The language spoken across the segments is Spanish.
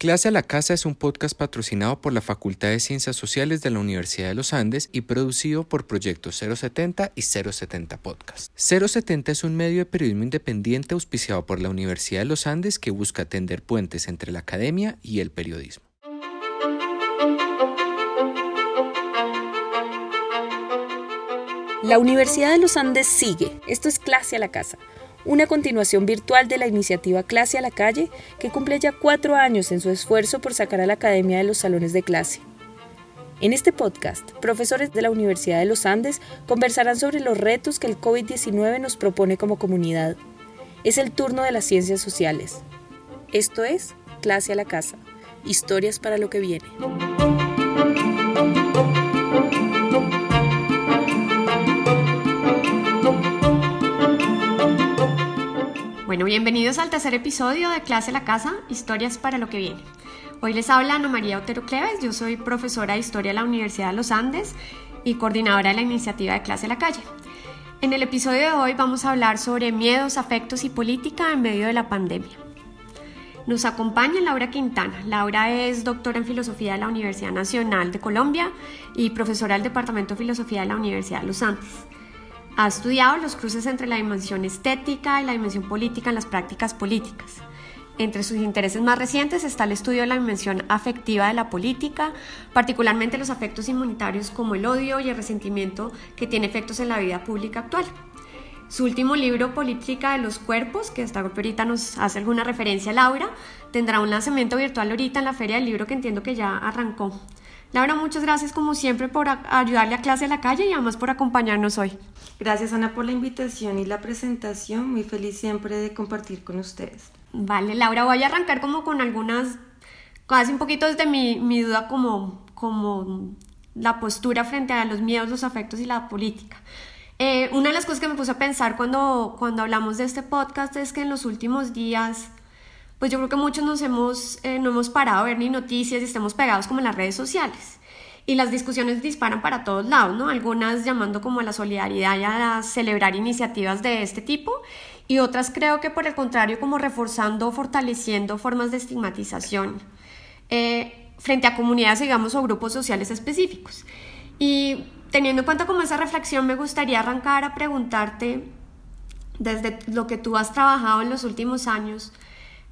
Clase a la Casa es un podcast patrocinado por la Facultad de Ciencias Sociales de la Universidad de los Andes y producido por Proyecto 070 y 070 Podcast. 070 es un medio de periodismo independiente auspiciado por la Universidad de los Andes que busca tender puentes entre la academia y el periodismo. La Universidad de los Andes sigue. Esto es Clase a la Casa una continuación virtual de la iniciativa Clase a la Calle, que cumple ya cuatro años en su esfuerzo por sacar a la academia de los salones de clase. En este podcast, profesores de la Universidad de los Andes conversarán sobre los retos que el COVID-19 nos propone como comunidad. Es el turno de las ciencias sociales. Esto es Clase a la Casa, historias para lo que viene. Bienvenidos al tercer episodio de Clase La Casa, Historias para lo que viene. Hoy les habla Ana María Otero Cleves, yo soy profesora de Historia de la Universidad de los Andes y coordinadora de la iniciativa de Clase La Calle. En el episodio de hoy vamos a hablar sobre miedos, afectos y política en medio de la pandemia. Nos acompaña Laura Quintana. Laura es doctora en Filosofía de la Universidad Nacional de Colombia y profesora del Departamento de Filosofía de la Universidad de los Andes. Ha estudiado los cruces entre la dimensión estética y la dimensión política en las prácticas políticas. Entre sus intereses más recientes está el estudio de la dimensión afectiva de la política, particularmente los afectos inmunitarios como el odio y el resentimiento que tiene efectos en la vida pública actual. Su último libro, Política de los Cuerpos, que hasta ahorita nos hace alguna referencia Laura, tendrá un lanzamiento virtual ahorita en la Feria del Libro que entiendo que ya arrancó. Laura, muchas gracias como siempre por ayudarle a clase a la calle y además por acompañarnos hoy. Gracias Ana por la invitación y la presentación. Muy feliz siempre de compartir con ustedes. Vale, Laura, voy a arrancar como con algunas, casi un poquito desde mi, mi duda como, como la postura frente a los miedos, los afectos y la política. Eh, una de las cosas que me puse a pensar cuando, cuando hablamos de este podcast es que en los últimos días pues yo creo que muchos nos hemos, eh, no hemos parado a ver ni noticias y estamos pegados como en las redes sociales. Y las discusiones disparan para todos lados, ¿no? Algunas llamando como a la solidaridad y a celebrar iniciativas de este tipo y otras creo que por el contrario como reforzando o fortaleciendo formas de estigmatización eh, frente a comunidades, digamos, o grupos sociales específicos. Y teniendo en cuenta como esa reflexión, me gustaría arrancar a preguntarte, desde lo que tú has trabajado en los últimos años,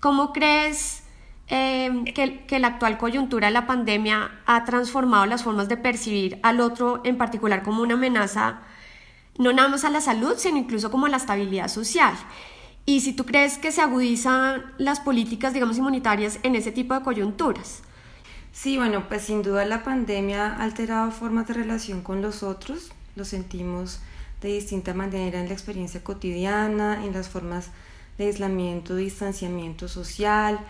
¿Cómo crees em, que, que, la actual coyuntura de la pandemia ha transformado las formas de percibir al otro en particular como una amenaza, no nada más a la salud, sino incluso como a la estabilidad social? Y si tú crees que se agudizan las políticas, digamos, inmunitarias en ese tipo de coyunturas. Sí, bueno, pues sin duda la pandemia ha alterado formas de relación con los otros, lo sentimos de distinta manera en la experiencia cotidiana, en las formas de aislamiento, distanciamiento social,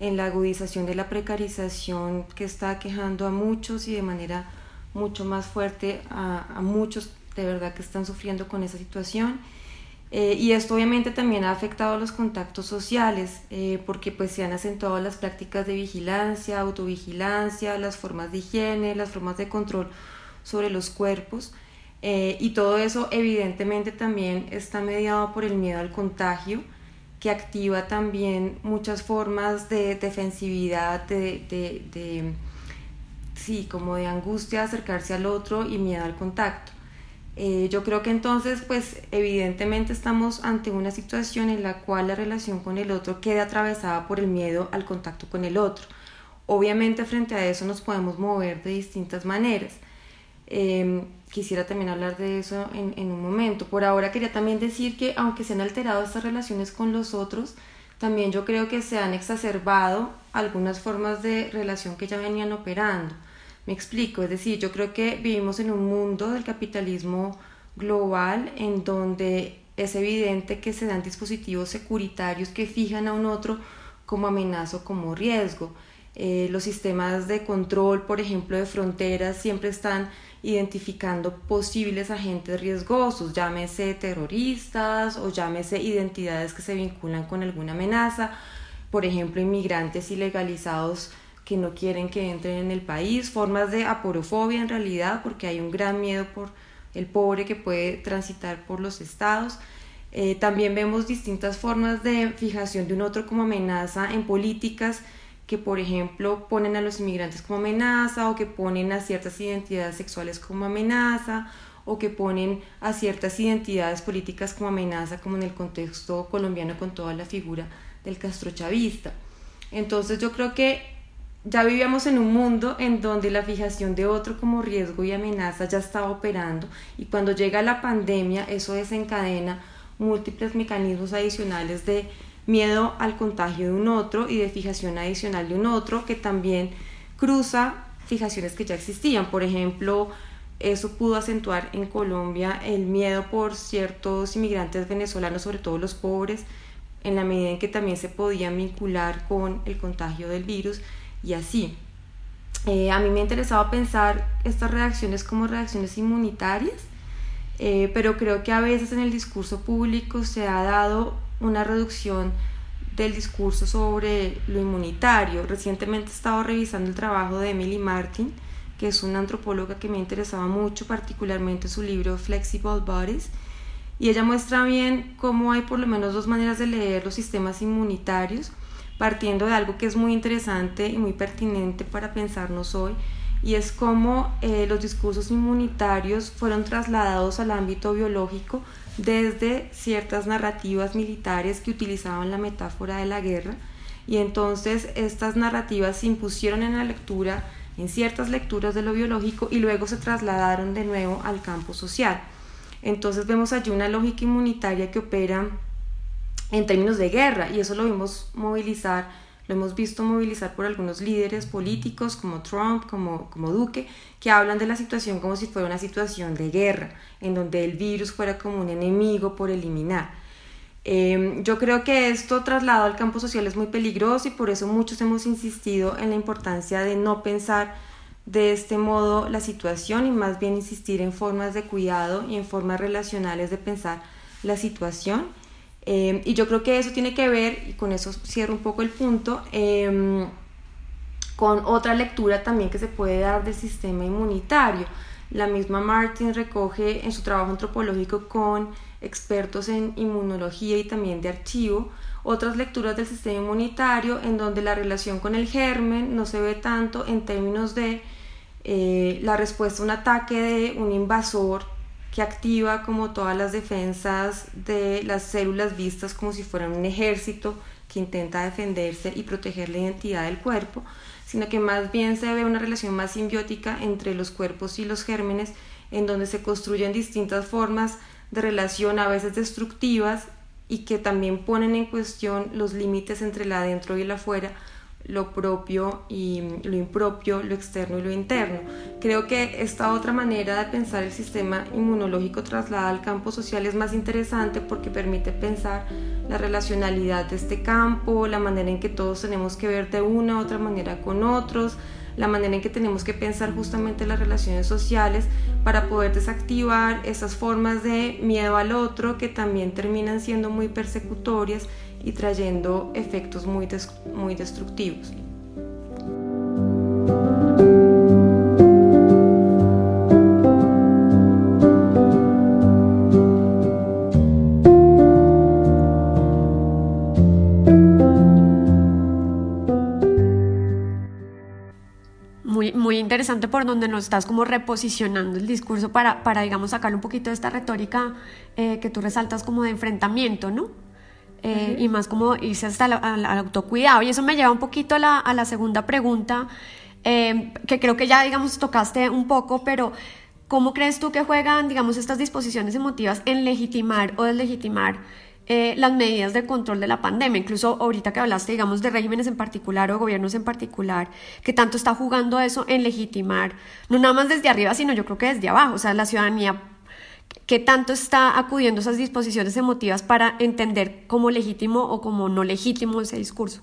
en la agudización de la precarización que está quejando a muchos y de manera mucho más fuerte a, muchos de verdad que están sufriendo con esa situación. Eh, y esto obviamente también ha afectado los contactos sociales eh, porque pues se han acentuado las prácticas de vigilancia, autovigilancia, las formas de higiene, las formas de control sobre los cuerpos eh, y todo eso evidentemente también está mediado por el miedo al contagio que activa también muchas formas de defensividad, de, sí, como de angustia acercarse al otro y miedo al contacto. Eh, yo creo que entonces, pues evidentemente estamos ante una situación en la cual la relación con el otro queda atravesada por el miedo al contacto con el otro. Obviamente frente a eso nos podemos mover de distintas maneras. Em, quisiera también hablar de eso en, en, un momento. Por ahora quería también decir que aunque se han alterado estas relaciones con los otros, también yo creo que se han exacerbado algunas formas de relación que ya venían operando. Me explico, es decir, yo creo que vivimos en un mundo del capitalismo global en donde es evidente que se dan dispositivos securitarios que fijan a un otro como amenaza o como riesgo. Eh, los sistemas de control, por ejemplo, de fronteras siempre están identificando posibles agentes riesgosos, llámese terroristas o llámese identidades que se vinculan con alguna amenaza, por ejemplo, inmigrantes ilegalizados que no quieren que entren en el país, formas de aporofobia en realidad, porque hay un gran miedo por el pobre que puede transitar por los estados. Eh, también vemos distintas formas de fijación de un otro como amenaza en políticas que, por ejemplo, ponen a los inmigrantes como amenaza o que ponen a ciertas identidades sexuales como amenaza o que ponen a ciertas identidades políticas como amenaza, como en el contexto colombiano con toda la figura del castrochavista. Entonces yo creo que ya vivíamos en un mundo en donde la fijación de otro como riesgo y amenaza ya estaba operando y cuando llega la pandemia eso desencadena múltiples mecanismos adicionales de miedo al contagio de un otro y de fijación adicional de un otro que también cruza fijaciones que ya existían. Por ejemplo, eso pudo acentuar en Colombia el miedo por ciertos inmigrantes venezolanos, sobre todo los pobres, en la medida en que también se podían vincular con el contagio del virus y así. Eh, a mí me ha interesado pensar estas reacciones como reacciones inmunitarias, eh, pero creo que a veces en el discurso público se ha dado una reducción del discurso sobre lo inmunitario. Recientemente he estado revisando el trabajo de Emily Martin, que es una antropóloga que me interesaba mucho, particularmente su libro Flexible Bodies, y ella muestra bien cómo hay por lo menos dos maneras de leer los sistemas inmunitarios, partiendo de algo que es muy interesante y muy pertinente para pensarnos hoy, y es cómo eh, los discursos inmunitarios fueron trasladados al ámbito biológico desde ciertas narrativas militares que utilizaban la metáfora de la guerra, y entonces estas narrativas se impusieron en la lectura en ciertas lecturas de lo biológico y luego se trasladaron de nuevo al campo social. Entonces vemos allí una lógica inmunitaria que opera en términos de guerra y eso lo vimos movilizar, lo hemos visto movilizar por algunos líderes políticos como Trump, como, como Duque, que hablan de la situación como si fuera una situación de guerra, en donde el virus fuera como un enemigo por eliminar. Em, yo creo que esto trasladado al campo social es muy peligroso y por eso muchos hemos insistido en la importancia de no pensar de este modo la situación y más bien insistir en formas de cuidado y en formas relacionales de pensar la situación. Em, y yo creo que eso tiene que ver, y con eso cierro un poco el punto, em, con otra lectura también que se puede dar del sistema inmunitario. La misma Martin recoge en su trabajo antropológico con expertos en inmunología y también de archivo, otras lecturas del sistema inmunitario en donde la relación con el germen no se ve tanto en términos de eh, la respuesta a un ataque de un invasor que activa como todas las defensas de las células vistas como si fueran un ejército que intenta defenderse y proteger la identidad del cuerpo, sino que más bien se ve una relación más simbiótica entre los cuerpos y los gérmenes en donde se construyen distintas formas de relación a veces destructivas y que también ponen en cuestión los límites entre la adentro y la afuera, lo propio y lo impropio, lo externo y lo interno. Creo que esta otra manera de pensar el sistema inmunológico trasladada al campo social es más interesante porque permite pensar la relacionalidad de este campo, la manera en que todos tenemos que ver de una u otra manera con otros, la manera en que tenemos que pensar justamente las relaciones sociales para poder desactivar esas formas de miedo al otro que también terminan siendo muy persecutorias y trayendo efectos muy, muy destructivos. interesante por donde nos estás como reposicionando el discurso para, para digamos, sacarle un poquito de esta retórica eh, que tú resaltas como de enfrentamiento, ¿no? Eh, y más como irse hasta al, autocuidado. Y eso me lleva un poquito a la, a la segunda pregunta, eh, que creo que ya, digamos, tocaste un poco, pero ¿cómo crees tú que juegan, digamos, estas disposiciones emotivas en legitimar o deslegitimar eh, las medidas de control de la pandemia. Incluso ahorita que hablaste, digamos, de regímenes en particular o gobiernos en particular, que tanto está jugando eso en legitimar, no nada más desde arriba, sino yo creo que desde abajo, o sea, la ciudadanía que tanto está acudiendo a esas disposiciones emotivas para entender como legítimo o como no legítimo ese discurso.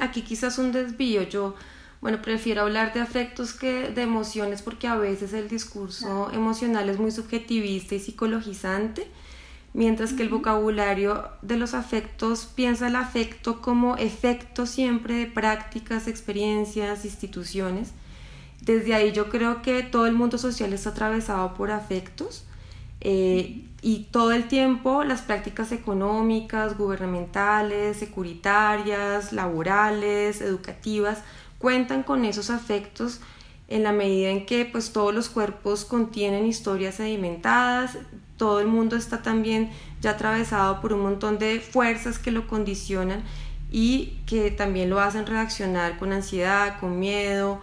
Aquí quizás un desvío, yo, bueno, prefiero hablar de afectos que de emociones porque a veces el discurso emocional es muy subjetivista y psicologizante mientras que el vocabulario de los afectos piensa el afecto como efecto siempre de prácticas, experiencias, instituciones. Desde ahí yo creo que todo el mundo social está atravesado por afectos Eh, y todo el tiempo las prácticas económicas, gubernamentales, securitarias, laborales, educativas, cuentan con esos afectos en la medida en que pues todos los cuerpos contienen historias sedimentadas, todo el mundo está también ya atravesado por un montón de fuerzas que lo condicionan y que también lo hacen reaccionar con ansiedad, con miedo,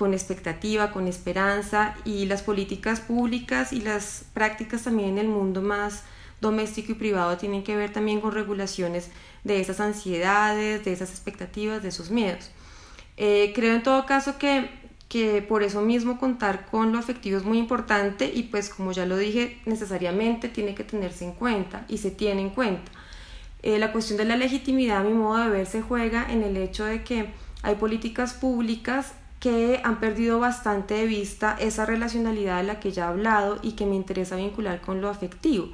con expectativa, con esperanza y las políticas públicas y las prácticas también en el mundo más doméstico y privado tienen que ver también con regulaciones de esas ansiedades, de esas expectativas, de esos miedos. Eh, creo en todo caso que, que por eso mismo contar con lo afectivo es muy importante y pues como ya lo dije, necesariamente tiene que tenerse en cuenta y se tiene en cuenta. Eh, la cuestión de la legitimidad, a mi modo de ver, se juega en el hecho de que hay políticas públicas que han perdido bastante de vista esa relacionalidad de la que ya he hablado y que me interesa vincular con lo afectivo.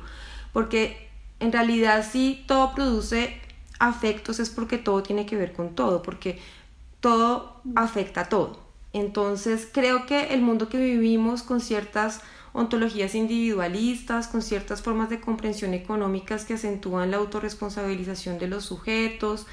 Porque en realidad si todo produce afectos es porque todo tiene que ver con todo, porque todo afecta a todo. Entonces creo que el mundo que vivimos con ciertas ontologías individualistas, con ciertas formas de comprensión económicas que acentúan la autorresponsabilización de los sujetos,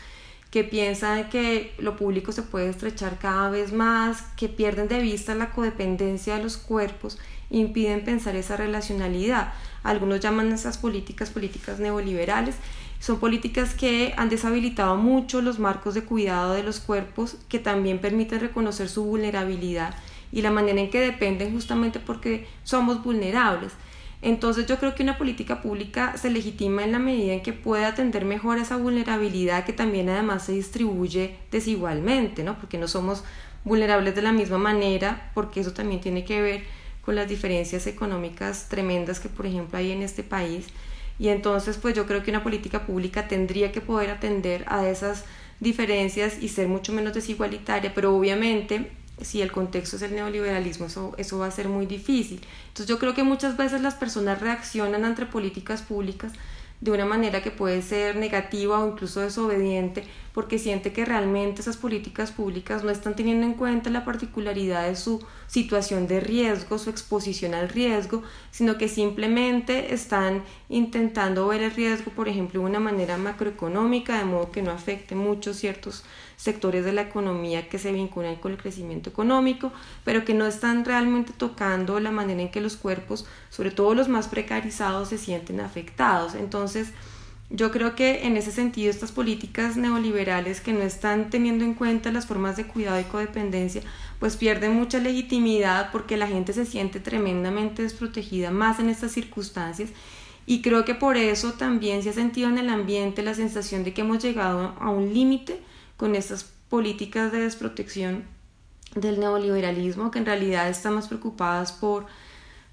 que piensan que lo público se puede estrechar cada vez más, que pierden de vista la codependencia de los cuerpos, impiden pensar esa relacionalidad. Algunos llaman esas políticas políticas neoliberales son políticas que han deshabilitado mucho los marcos de cuidado de los cuerpos, que también permiten reconocer su vulnerabilidad y la manera en que dependen justamente porque somos vulnerables. Entonces yo creo que una política pública se legitima en la medida en que puede atender mejor esa vulnerabilidad que también además se distribuye desigualmente, ¿no? Porque no somos vulnerables de la misma manera, porque eso también tiene que ver con las diferencias económicas tremendas que por ejemplo hay en este país y entonces, pues yo creo que una política pública tendría que poder atender a esas diferencias y ser mucho menos desigualitaria, pero obviamente si el contexto es el neoliberalismo, eso, eso va a ser muy difícil. Entonces yo creo que muchas veces las personas reaccionan ante políticas públicas de una manera que puede ser negativa o incluso desobediente, porque siente que realmente esas políticas públicas no están teniendo en cuenta la particularidad de su situación de riesgo, su exposición al riesgo, sino que simplemente están intentando ver el riesgo, por ejemplo, de una manera macroeconómica, de modo que no afecte mucho ciertos sectores de la economía que se vinculan con el crecimiento económico, pero que no están realmente tocando la manera en que los cuerpos, sobre todo los más precarizados, se sienten afectados. Entonces, yo creo que en ese sentido estas políticas neoliberales que no están teniendo en cuenta las formas de cuidado y codependencia, pues pierden mucha legitimidad porque la gente se siente tremendamente desprotegida más en estas circunstancias y creo que por eso también se ha sentido en el ambiente la sensación de que hemos llegado a un límite con estas políticas de desprotección del neoliberalismo que en realidad están más preocupadas por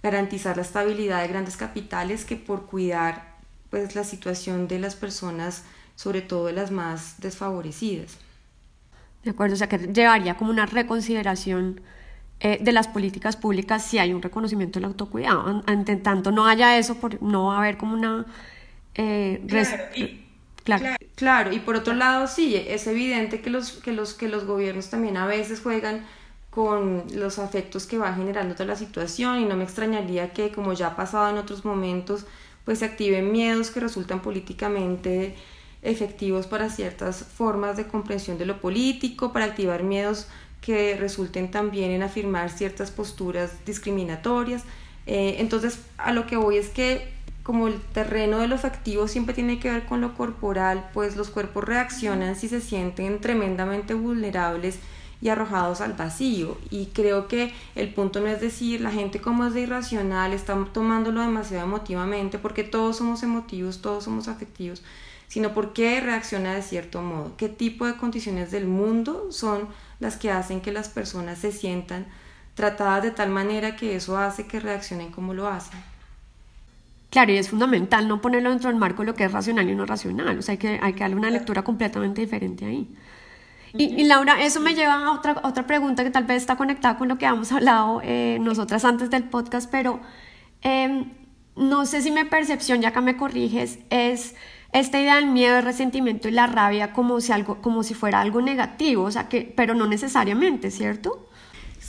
garantizar la estabilidad de grandes capitales que por cuidar pues la situación de las personas, sobre todo de las más desfavorecidas. De acuerdo, o sea que llevaría como una reconsideración eh, de las políticas públicas si hay un reconocimiento del autocuidado. Ante tanto no haya eso, por, no va a haber como una... Eh, claro, claro. y por otro lado sí, es evidente que los, que, los, que los gobiernos también a veces juegan con los afectos que va generando toda la situación y no me extrañaría que como ya ha pasado en otros momentos pues se activen miedos que resultan políticamente efectivos para ciertas formas de comprensión de lo político, para activar miedos que resulten también en afirmar ciertas posturas discriminatorias. Eh, entonces, a lo que voy es que como el terreno de lo afectivo siempre tiene que ver con lo corporal, pues los cuerpos reaccionan si se sienten tremendamente vulnerables y arrojados al vacío. Y creo que el punto no es decir la gente como es de irracional, está tomándolo demasiado emotivamente, porque todos somos emotivos, todos somos afectivos, sino porque reacciona de cierto modo. ¿Qué tipo de condiciones del mundo son las que hacen que las personas se sientan tratadas de tal manera que eso hace que reaccionen como lo hacen? Claro, y es fundamental no ponerlo dentro del marco de lo que es racional y no racional. O sea, hay que, hay que darle una lectura completamente diferente ahí. Y, Laura, eso me lleva a otra, otra pregunta que tal vez está conectada con lo que hemos hablado eh, nosotras antes del podcast, pero em, no sé si mi percepción, ya que me corriges, es esta idea del miedo, el resentimiento y la rabia como si, algo, como si fuera algo negativo, o sea que, pero no necesariamente, ¿cierto?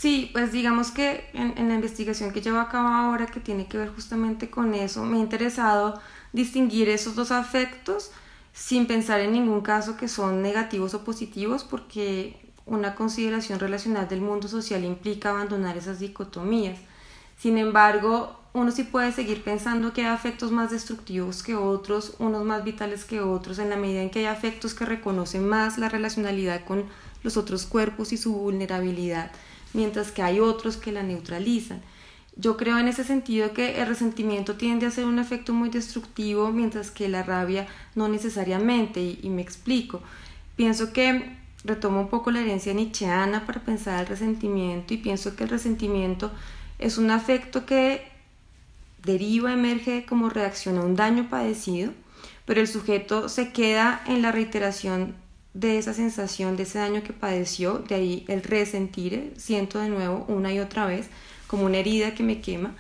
Sí, pues digamos que en, en, la investigación que llevo a cabo ahora, que tiene que ver justamente con eso, me ha interesado distinguir esos dos afectos sin pensar en ningún caso que son negativos o positivos, porque una consideración relacional del mundo social implica abandonar esas dicotomías. Sin embargo, uno sí puede seguir pensando que hay afectos más destructivos que otros, unos más vitales que otros, en la medida en que hay afectos que reconocen más la relacionalidad con los otros cuerpos y su vulnerabilidad, mientras que hay otros que la neutralizan. Yo creo en ese sentido que el resentimiento tiende a ser un efecto muy destructivo, mientras que la rabia no necesariamente, y, me explico. Pienso que retomo un poco la herencia nietzscheana para pensar el resentimiento y pienso que el resentimiento es un afecto que deriva, emerge como reacción a un daño padecido, pero el sujeto se queda en la reiteración de esa sensación, de ese daño que padeció, de ahí el resentir, siento de nuevo una y otra vez, como una herida que me quema.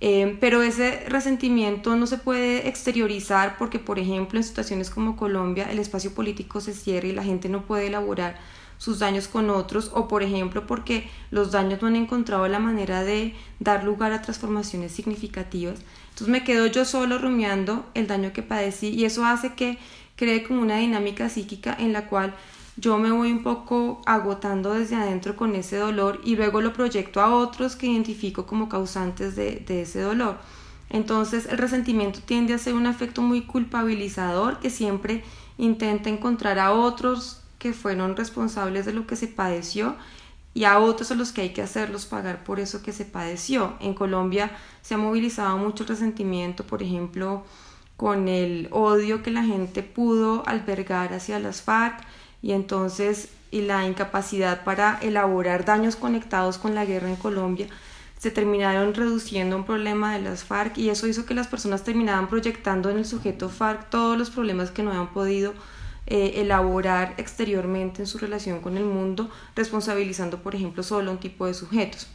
Eh, pero ese resentimiento no se puede exteriorizar porque, por ejemplo, en situaciones como Colombia, el espacio político se cierra y la gente no puede elaborar sus daños con otros o por ejemplo porque los daños no han encontrado la manera de dar lugar a transformaciones significativas. Entonces me quedo yo solo rumiando el daño que padecí y eso hace que cree como una dinámica psíquica en la cual yo me voy un poco agotando desde adentro con ese dolor y luego lo proyecto a otros que identifico como causantes de, de ese dolor. Entonces el resentimiento tiende a ser un afecto muy culpabilizador que siempre intenta encontrar a otros que fueron responsables de lo que se padeció y a otros a los que hay que hacerlos pagar por eso que se padeció. En Colombia se ha movilizado mucho resentimiento, por ejemplo, con el odio que la gente pudo albergar hacia las FARC y entonces y la incapacidad para elaborar daños conectados con la guerra en Colombia se terminaron reduciendo un problema de las FARC y eso hizo que las personas terminaban proyectando en el sujeto FARC todos los problemas que no habían podido eh, elaborar exteriormente en su relación con el mundo, responsabilizando, por ejemplo, solo un tipo de sujetos.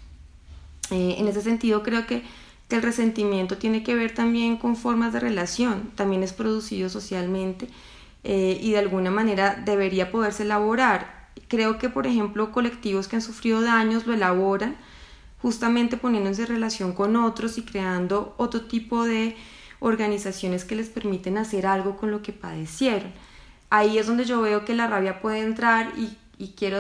Eh, en ese sentido, creo que, que, el resentimiento tiene que ver también con formas de relación, también es producido socialmente eh, y de alguna manera debería poderse elaborar. Creo que, por ejemplo, colectivos que han sufrido daños lo elaboran justamente poniéndose en relación con otros y creando otro tipo de organizaciones que les permiten hacer algo con lo que padecieron ahí es donde yo veo que la rabia puede entrar y, quiero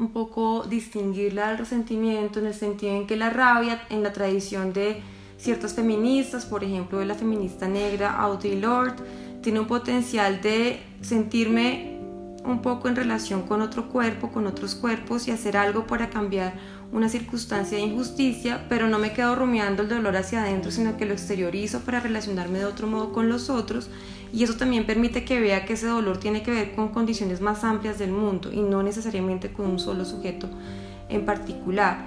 un poco distinguirla del resentimiento en el sentido en que la rabia en la tradición de ciertas feministas, por ejemplo de la feminista negra Audre Lorde, tiene un potencial de sentirme un poco en relación con otro cuerpo, con otros cuerpos y hacer algo para cambiar una circunstancia de injusticia, pero no me quedo rumiando el dolor hacia adentro, sino que lo exteriorizo para relacionarme de otro modo con los otros y eso también permite que vea que ese dolor tiene que ver con condiciones más amplias del mundo y no necesariamente con un solo sujeto en particular.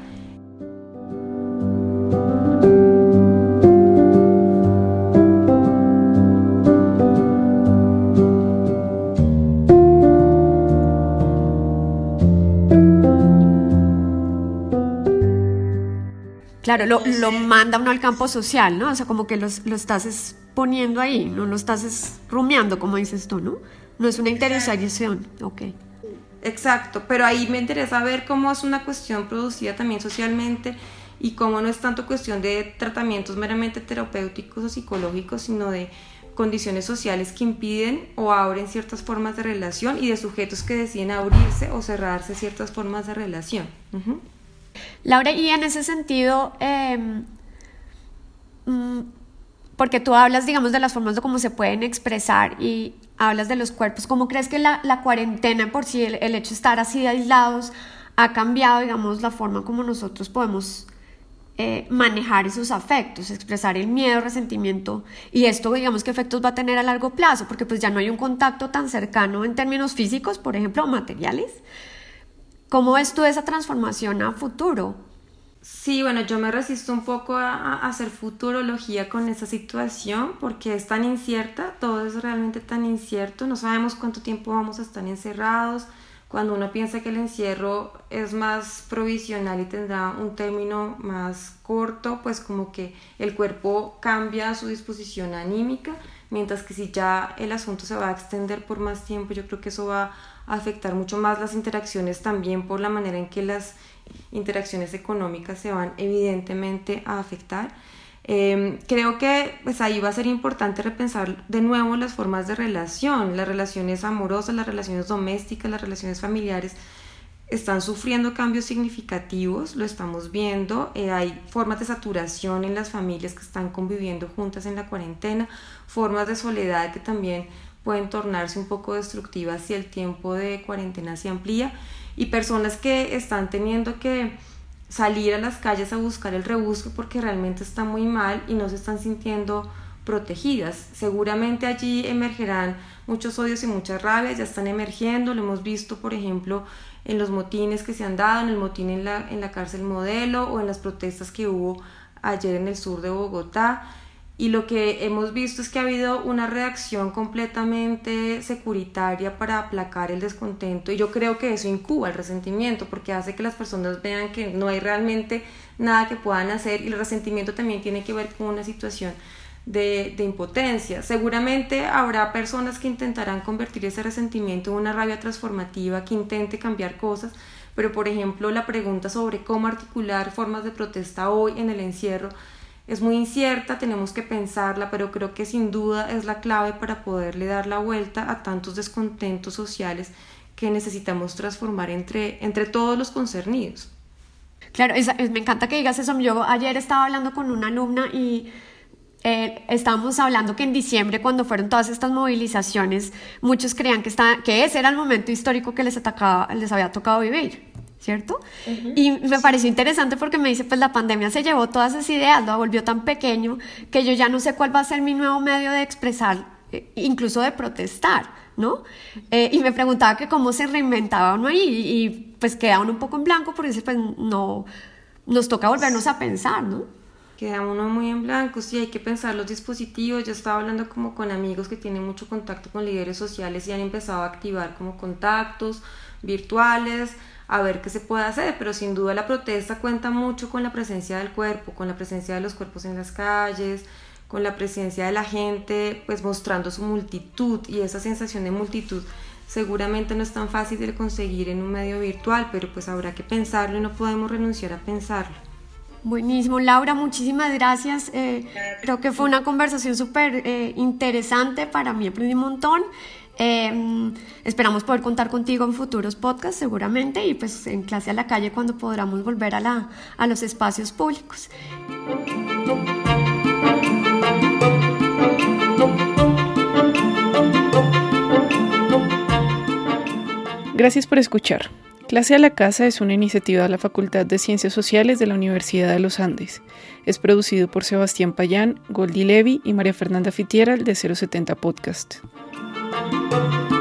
Claro, lo, lo, manda uno al campo social, ¿no? O sea, como que lo estás poniendo ahí, no lo estás rumiando, como dices tú, ¿no? No es una interiorización, ok. Exacto, pero ahí me interesa ver cómo es una cuestión producida también socialmente y cómo no es tanto cuestión de tratamientos meramente terapéuticos o psicológicos, sino de condiciones sociales que impiden o abren ciertas formas de relación y de sujetos que deciden abrirse o cerrarse ciertas formas de relación. Laura, y en ese sentido, em, mm, porque tú hablas, digamos, de las formas de cómo se pueden expresar y hablas de los cuerpos, ¿cómo crees que la, la cuarentena por sí, el, el, hecho de estar así de aislados, ha cambiado, digamos, la forma como nosotros podemos eh, manejar esos afectos, expresar el miedo, resentimiento y esto, digamos, qué efectos va a tener a largo plazo, porque pues ya no hay un contacto tan cercano en términos físicos, por ejemplo, materiales. ¿Cómo ves tú esa transformación a futuro? Sí, bueno, yo me resisto un poco a, hacer futurología con esa situación porque es tan incierta, todo es realmente tan incierto, no sabemos cuánto tiempo vamos a estar encerrados. Cuando uno piensa que el encierro es más provisional y tendrá un término más corto, pues como que el cuerpo cambia su disposición anímica, mientras que si ya el asunto se va a extender por más tiempo, yo creo que eso va a afectar mucho más las interacciones también por la manera en que las interacciones económicas se van evidentemente a afectar. Em, creo que pues ahí va a ser importante repensar de nuevo las formas de relación, las relaciones amorosas, las relaciones domésticas, las relaciones familiares están sufriendo cambios significativos, lo estamos viendo, eh, hay formas de saturación en las familias que están conviviendo juntas en la cuarentena, formas de soledad que también pueden tornarse un poco destructivas si el tiempo de cuarentena se amplía y personas que están teniendo que salir a las calles a buscar el rebusque porque realmente está muy mal y no se están sintiendo protegidas. Seguramente allí emergerán muchos odios y muchas rabias, ya están emergiendo, lo hemos visto por ejemplo en los motines que se han dado, en el motín en la, en la cárcel modelo o en las protestas que hubo ayer en el sur de Bogotá y lo que hemos visto es que ha habido una reacción completamente securitaria para aplacar el descontento y yo creo que eso incuba el resentimiento porque hace que las personas vean que no hay realmente nada que puedan hacer y el resentimiento también tiene que ver con una situación de, de impotencia. Seguramente habrá personas que intentarán convertir ese resentimiento en una rabia transformativa que intente cambiar cosas, pero por ejemplo la pregunta sobre cómo articular formas de protesta hoy en el encierro es muy incierta, tenemos que pensarla, pero creo que sin duda es la clave para poderle dar la vuelta a tantos descontentos sociales que necesitamos transformar entre, entre todos los concernidos. Claro, me encanta que digas eso. Yo ayer estaba hablando con una alumna y eh, estábamos hablando que en diciembre, cuando fueron todas estas movilizaciones, muchos creían que, que ese era el momento histórico que les, atacaba, les había tocado vivir. ¿Cierto? Y me pareció interesante porque me dice, pues la pandemia se llevó todas esas ideas, lo volvió tan pequeño que yo ya no sé cuál va a ser mi nuevo medio de expresar, eh, incluso de protestar, ¿no? Eh, y me preguntaba que cómo se reinventaba uno ahí y, pues queda uno un poco en blanco porque pues no, nos toca volvernos a pensar, ¿no? Queda uno muy en blanco, sí, hay que pensar los dispositivos. Yo estaba hablando como con amigos que tienen mucho contacto con líderes sociales y han empezado a activar como contactos virtuales, a ver qué se puede hacer, pero sin duda la protesta cuenta mucho con la presencia del cuerpo, con la presencia de los cuerpos en las calles, con la presencia de la gente, pues mostrando su multitud y esa sensación de multitud seguramente no es tan fácil de conseguir en un medio virtual, pero pues habrá que pensarlo y no podemos renunciar a pensarlo. Buenísimo, Laura, muchísimas gracias. Eh, creo que fue una conversación súper eh, interesante, para mí aprendí un montón. Em, esperamos poder contar contigo en futuros podcasts seguramente y pues en clase a la calle cuando podamos volver a, la, a los espacios públicos. Gracias por escuchar. Clase a la Casa es una iniciativa de la Facultad de Ciencias Sociales de la Universidad de los Andes. Es producido por Sebastián Payán, Goldi Levi y María Fernanda Fitiera de 070 Podcast. thank you